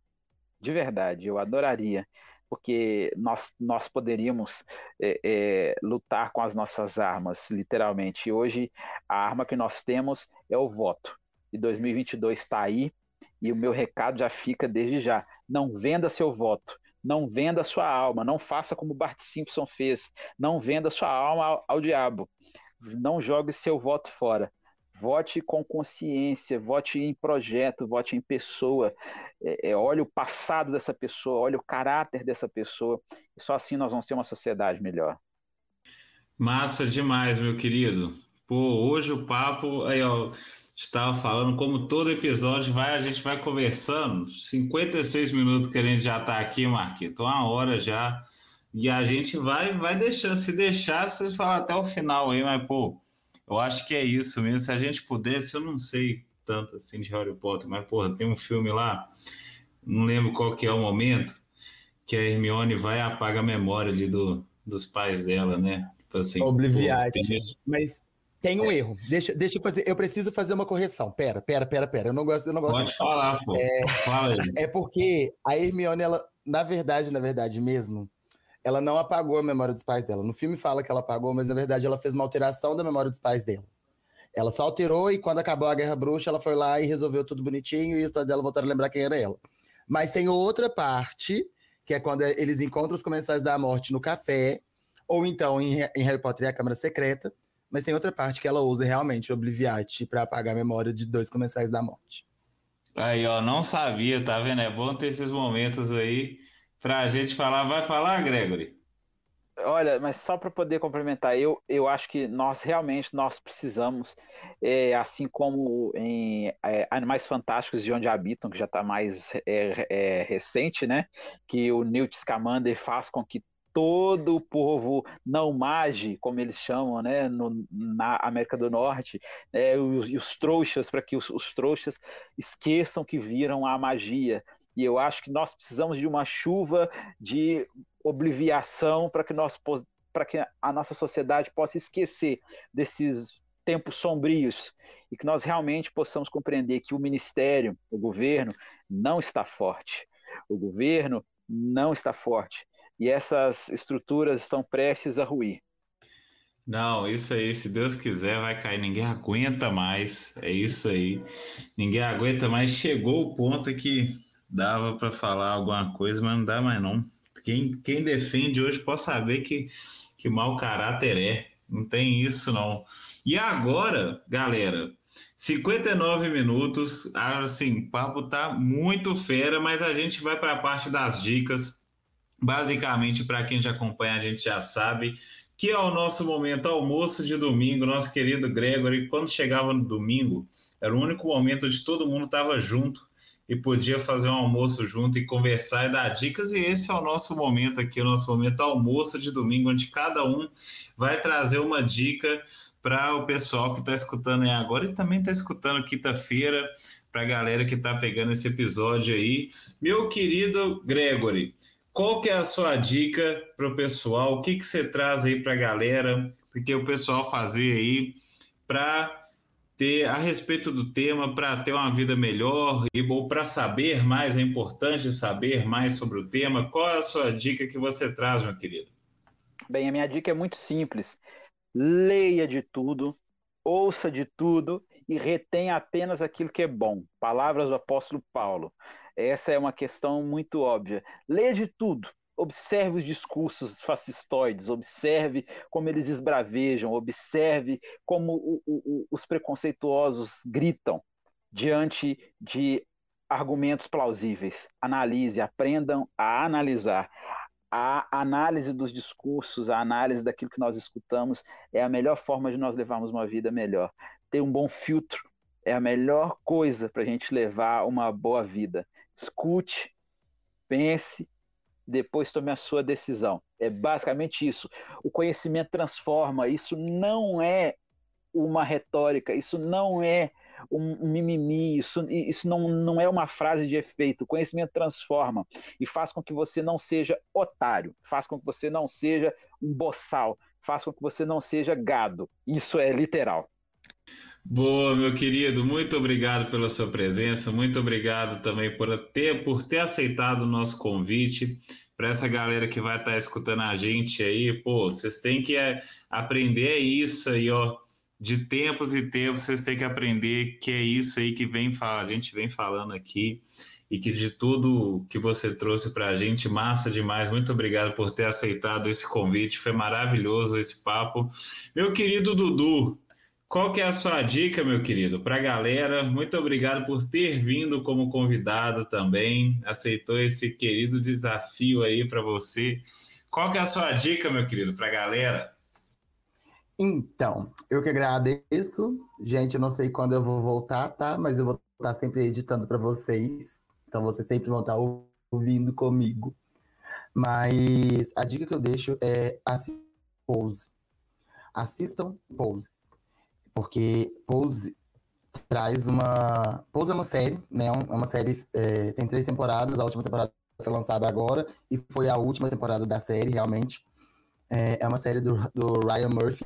de verdade, eu adoraria, porque nós, nós poderíamos é, é, lutar com as nossas armas, literalmente. E hoje, a arma que nós temos é o voto. E 2022 está aí, e o meu recado já fica desde já: não venda seu voto. Não venda sua alma, não faça como Bart Simpson fez, não venda sua alma ao, ao diabo não jogue seu voto fora. Vote com consciência, vote em projeto, vote em pessoa. É, é, olhe o passado dessa pessoa, olhe o caráter dessa pessoa. E só assim nós vamos ter uma sociedade melhor.
Massa demais, meu querido. Pô, hoje o papo, aí, ó, estava falando, como todo episódio vai, a gente vai conversando. 56 minutos que a gente já está aqui, Marquito, uma hora já. E a gente vai, vai deixando, se deixar, vocês falam até o final aí, mas, pô, eu acho que é isso mesmo. Se a gente pudesse, eu não sei tanto assim de Harry Potter, mas, porra, tem um filme lá, não lembro qual que é o momento, que a Hermione vai e apaga a memória ali do, dos pais dela, né?
Tipo assim, Obliviate. Tem... Mas tem um é. erro. Deixa, deixa eu fazer. Eu preciso fazer uma correção. Pera, pera, pera, pera. Eu não gosto. Eu não gosto
Pode de... falar, pô.
É, Fala é porque a Hermione, ela, na verdade, na verdade mesmo, ela não apagou a memória dos pais dela. No filme fala que ela apagou, mas na verdade ela fez uma alteração da memória dos pais dela. Ela só alterou e quando acabou a Guerra Bruxa, ela foi lá e resolveu tudo bonitinho e os pais dela voltaram a lembrar quem era ela. Mas tem outra parte, que é quando eles encontram os Comensais da Morte no café, ou então em, em Harry Potter e a Câmara Secreta, mas tem outra parte que ela usa realmente o Obliviate para apagar a memória de dois Comensais da Morte.
Aí, ó, não sabia, tá vendo? É bom ter esses momentos aí para a gente falar. Vai falar, Gregory?
Olha, mas só para poder complementar, eu, eu acho que nós realmente nós precisamos, é, assim como em é, Animais Fantásticos de Onde Habitam, que já está mais é, é, recente, né? Que o Newt Scamander faz com que todo o povo não mage, como eles chamam, né, no, na América do Norte, né, os, os trouxas, para que os, os trouxas esqueçam que viram a magia, e eu acho que nós precisamos de uma chuva de obliviação para que nós para que a nossa sociedade possa esquecer desses tempos sombrios e que nós realmente possamos compreender que o ministério, o governo não está forte. O governo não está forte e essas estruturas estão prestes a ruir.
Não, isso aí, se Deus quiser, vai cair. Ninguém aguenta mais. É isso aí. Ninguém aguenta mais. Chegou o ponto que dava para falar alguma coisa, mas não dá mais não. Quem, quem defende hoje pode saber que, que mau caráter é. Não tem isso não. E agora, galera, 59 minutos, assim, papo tá muito fera, mas a gente vai para a parte das dicas. Basicamente, para quem já acompanha, a gente já sabe que é o nosso momento almoço de domingo, nosso querido Gregory, quando chegava no domingo, era o único momento onde todo mundo estava junto e podia fazer um almoço junto e conversar e dar dicas. E esse é o nosso momento aqui, o nosso momento almoço de domingo, onde cada um vai trazer uma dica para o pessoal que está escutando aí agora e também está escutando quinta-feira, para a galera que está pegando esse episódio aí. Meu querido Gregory, qual que é a sua dica para o pessoal? O que, que você traz aí para a galera? Porque o pessoal fazer aí para ter a respeito do tema para ter uma vida melhor e ou para saber mais, é importante saber mais sobre o tema. Qual é a sua dica que você traz, meu querido?
Bem, a minha dica é muito simples. Leia de tudo, ouça de tudo e retenha apenas aquilo que é bom. Palavras do apóstolo Paulo. Essa é uma questão muito óbvia. Leia de tudo, observe os discursos fascistoides, observe como eles esbravejam, observe como o, o, os preconceituosos gritam diante de argumentos plausíveis. Analise, aprendam a analisar. A análise dos discursos, a análise daquilo que nós escutamos é a melhor forma de nós levarmos uma vida melhor. Ter um bom filtro é a melhor coisa para a gente levar uma boa vida. Escute, pense depois tome a sua decisão. É basicamente isso. O conhecimento transforma. Isso não é uma retórica, isso não é um mimimi, isso, isso não, não é uma frase de efeito. O conhecimento transforma e faz com que você não seja otário, faz com que você não seja um boçal, faz com que você não seja gado. Isso é literal.
Boa, meu querido, muito obrigado pela sua presença, muito obrigado também por ter, por ter aceitado o nosso convite. Para essa galera que vai estar tá escutando a gente aí, pô, vocês têm que é, aprender isso aí, ó. De tempos e tempos, vocês têm que aprender que é isso aí que vem falar, a gente vem falando aqui e que de tudo que você trouxe para a gente, massa demais. Muito obrigado por ter aceitado esse convite, foi maravilhoso esse papo. Meu querido Dudu, qual que é a sua dica, meu querido, para a galera? Muito obrigado por ter vindo como convidado também, aceitou esse querido desafio aí para você. Qual que é a sua dica, meu querido, para a galera?
Então, eu que agradeço. Gente, eu não sei quando eu vou voltar, tá? Mas eu vou estar sempre editando para vocês. Então, vocês sempre vão estar ouvindo comigo. Mas a dica que eu deixo é assistam Pose. Assistam Pose porque Pose traz uma. Pose é uma série, né? É uma série. É, tem três temporadas, a última temporada foi lançada agora e foi a última temporada da série, realmente. É, é uma série do, do Ryan Murphy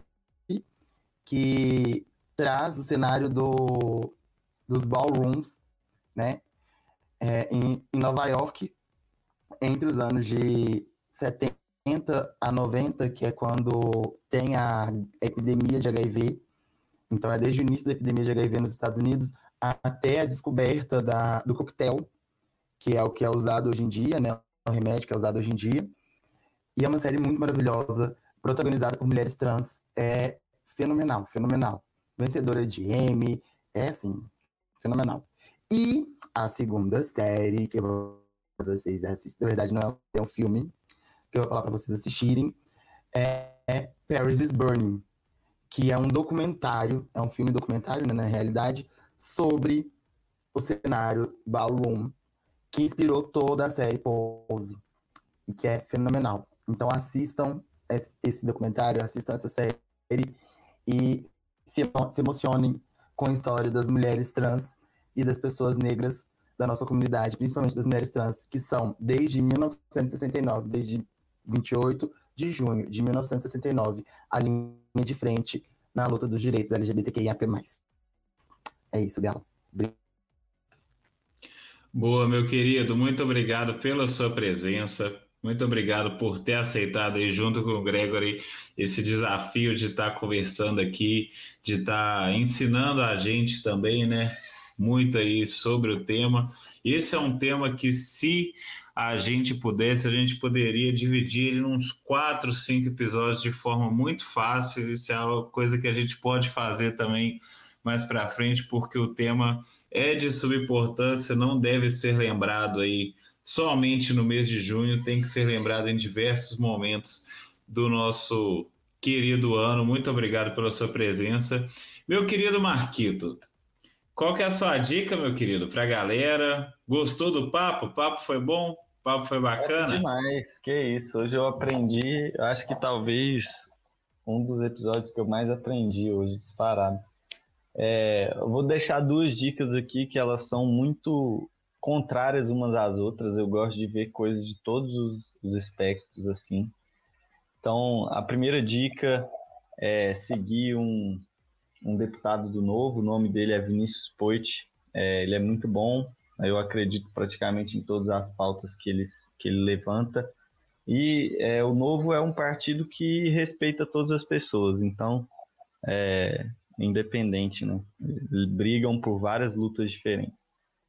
que traz o cenário do, dos ballrooms, né? É, em, em Nova York, entre os anos de 70 a 90, que é quando tem a epidemia de HIV, então, é desde o início da epidemia de HIV nos Estados Unidos até a descoberta da, do coquetel, que é o que é usado hoje em dia, né? O remédio que é usado hoje em dia. E é uma série muito maravilhosa, protagonizada por mulheres trans. É fenomenal, fenomenal. Vencedora de Emmy, é assim, fenomenal. E a segunda série que vocês assistem, na verdade não é um filme, que eu vou falar para vocês assistirem, é Paris is Burning que é um documentário, é um filme documentário, né, na realidade, sobre o cenário Ballroom, que inspirou toda a série Pose, e que é fenomenal. Então assistam esse documentário, assistam essa série e se, se emocionem com a história das mulheres trans e das pessoas negras da nossa comunidade, principalmente das mulheres trans, que são desde 1969, desde 28 de junho de 1969, a linha de frente na luta dos direitos LGBTQIAP+. É isso, Galo.
Boa, meu querido, muito obrigado pela sua presença. Muito obrigado por ter aceitado aí junto com o Gregory esse desafio de estar conversando aqui, de estar ensinando a gente também, né? Muito aí sobre o tema. Esse é um tema que, se a gente pudesse, a gente poderia dividir ele uns quatro, cinco episódios de forma muito fácil. Isso é uma coisa que a gente pode fazer também mais para frente, porque o tema é de subimportância, não deve ser lembrado aí somente no mês de junho, tem que ser lembrado em diversos momentos do nosso querido ano. Muito obrigado pela sua presença. Meu querido Marquito, qual que é a sua dica, meu querido, para a galera? Gostou do papo? O papo foi bom? O papo foi bacana?
É demais, que isso. Hoje eu aprendi, acho que talvez um dos episódios que eu mais aprendi hoje, disparado. É, eu vou deixar duas dicas aqui que elas são muito contrárias umas às outras. Eu gosto de ver coisas de todos os, os espectros assim. Então, a primeira dica é seguir um, um deputado do Novo, o nome dele é Vinícius Poit. É, ele é muito bom, eu acredito praticamente em todas as pautas que ele, que ele levanta. E é, o Novo é um partido que respeita todas as pessoas, então é independente, né? Brigam por várias lutas diferentes.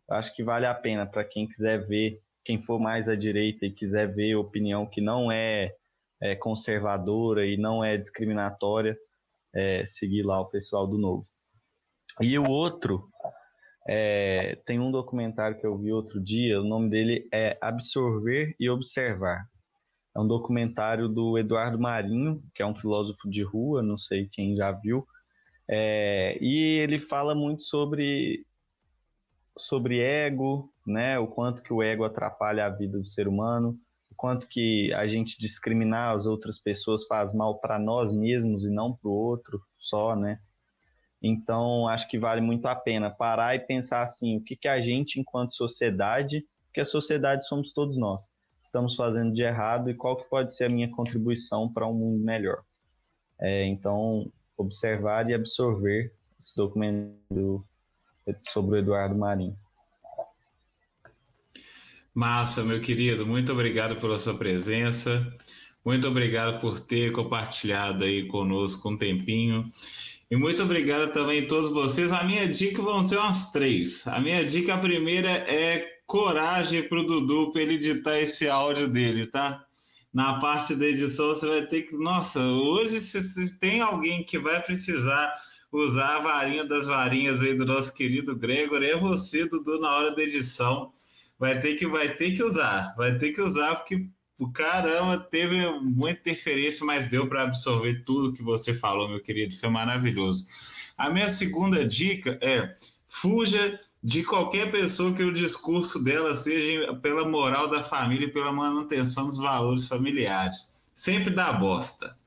Eu acho que vale a pena para quem quiser ver, quem for mais à direita e quiser ver opinião que não é, é conservadora e não é discriminatória, é, seguir lá o pessoal do Novo. E o outro é, tem um documentário que eu vi outro dia, o nome dele é Absorver e Observar. É um documentário do Eduardo Marinho, que é um filósofo de rua, não sei quem já viu. É, e ele fala muito sobre, sobre ego, né? O quanto que o ego atrapalha a vida do ser humano, o quanto que a gente discriminar as outras pessoas faz mal para nós mesmos e não para o outro só, né? Então, acho que vale muito a pena parar e pensar assim, o que, que a gente, enquanto sociedade, porque a sociedade somos todos nós, estamos fazendo de errado e qual que pode ser a minha contribuição para um mundo melhor. É, então, observar e absorver esse documento sobre o Eduardo Marinho.
Massa, meu querido, muito obrigado pela sua presença. Muito obrigado por ter compartilhado aí conosco um tempinho. E muito obrigado também a todos vocês. A minha dica vão ser umas três. A minha dica, a primeira é coragem para o Dudu para ele editar esse áudio dele, tá? Na parte da edição, você vai ter que. Nossa, hoje, se, se tem alguém que vai precisar usar a varinha das varinhas aí do nosso querido Gregor, é você, Dudu, na hora da edição. Vai ter que, vai ter que usar, vai ter que usar, porque o caramba, teve muita interferência, mas deu para absorver tudo que você falou, meu querido. Foi maravilhoso. A minha segunda dica é: fuja de qualquer pessoa que o discurso dela seja pela moral da família e pela manutenção dos valores familiares. Sempre dá bosta.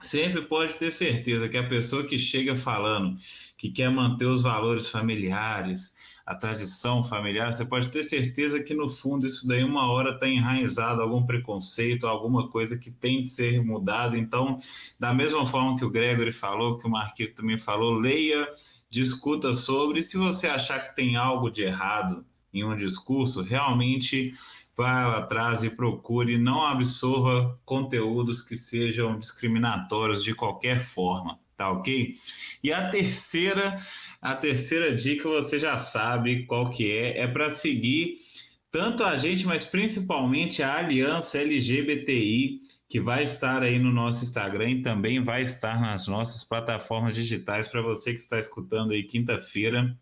Sempre pode ter certeza que a pessoa que chega falando que quer manter os valores familiares, a tradição familiar, você pode ter certeza que no fundo isso daí uma hora está enraizado algum preconceito, alguma coisa que tem de ser mudada. Então, da mesma forma que o Gregory falou, que o Marquito também falou, leia, discuta sobre. Se você achar que tem algo de errado em um discurso, realmente vá atrás e procure, não absorva conteúdos que sejam discriminatórios de qualquer forma, tá ok? E a terceira a terceira dica você já sabe qual que é, é para seguir tanto a gente, mas principalmente a Aliança LGBTI, que vai estar aí no nosso Instagram e também vai estar nas nossas plataformas digitais para você que está escutando aí quinta-feira.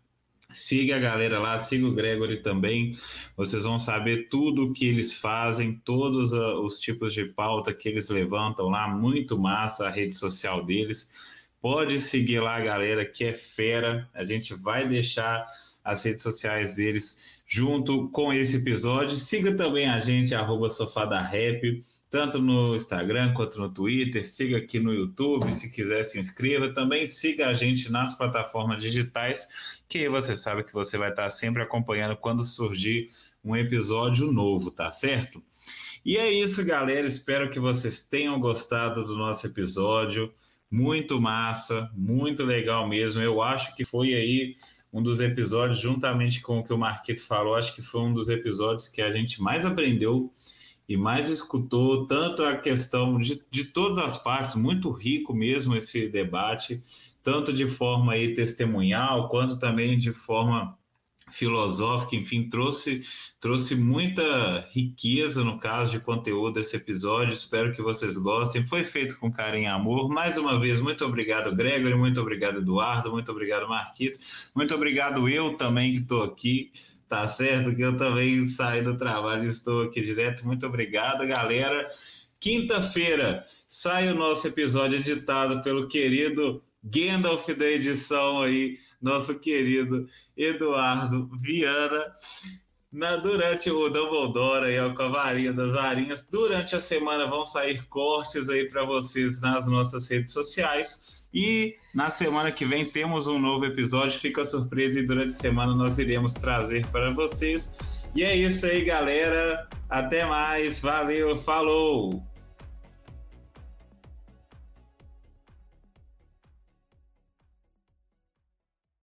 Siga a galera lá, siga o Gregory também. Vocês vão saber tudo o que eles fazem, todos os tipos de pauta que eles levantam lá. Muito massa a rede social deles. Pode seguir lá, galera, que é fera. A gente vai deixar as redes sociais deles junto com esse episódio. Siga também a gente, arroba Rap, tanto no Instagram quanto no Twitter. Siga aqui no YouTube, se quiser se inscreva. Também siga a gente nas plataformas digitais, que você sabe que você vai estar sempre acompanhando quando surgir um episódio novo, tá certo? E é isso, galera. Espero que vocês tenham gostado do nosso episódio muito massa, muito legal mesmo. Eu acho que foi aí um dos episódios, juntamente com o que o Marquito falou, acho que foi um dos episódios que a gente mais aprendeu e mais escutou, tanto a questão de, de todas as partes, muito rico mesmo esse debate, tanto de forma aí testemunhal, quanto também de forma filosófica, enfim, trouxe, trouxe muita riqueza no caso de conteúdo desse episódio. Espero que vocês gostem. Foi feito com carinho e amor. Mais uma vez, muito obrigado, Gregory, muito obrigado, Eduardo, muito obrigado, Marquito, muito obrigado eu também que estou aqui. Tá certo que eu também saí do trabalho, estou aqui direto. Muito obrigado, galera. Quinta-feira sai o nosso episódio editado pelo querido Gandalf da edição aí, nosso querido Eduardo Viana. Na, durante o Dumbledore ó, com a varinha das varinhas, durante a semana vão sair cortes aí para vocês nas nossas redes sociais. E na semana que vem temos um novo episódio, fica surpresa e durante a semana nós iremos trazer para vocês. E é isso aí, galera. Até mais. Valeu, falou!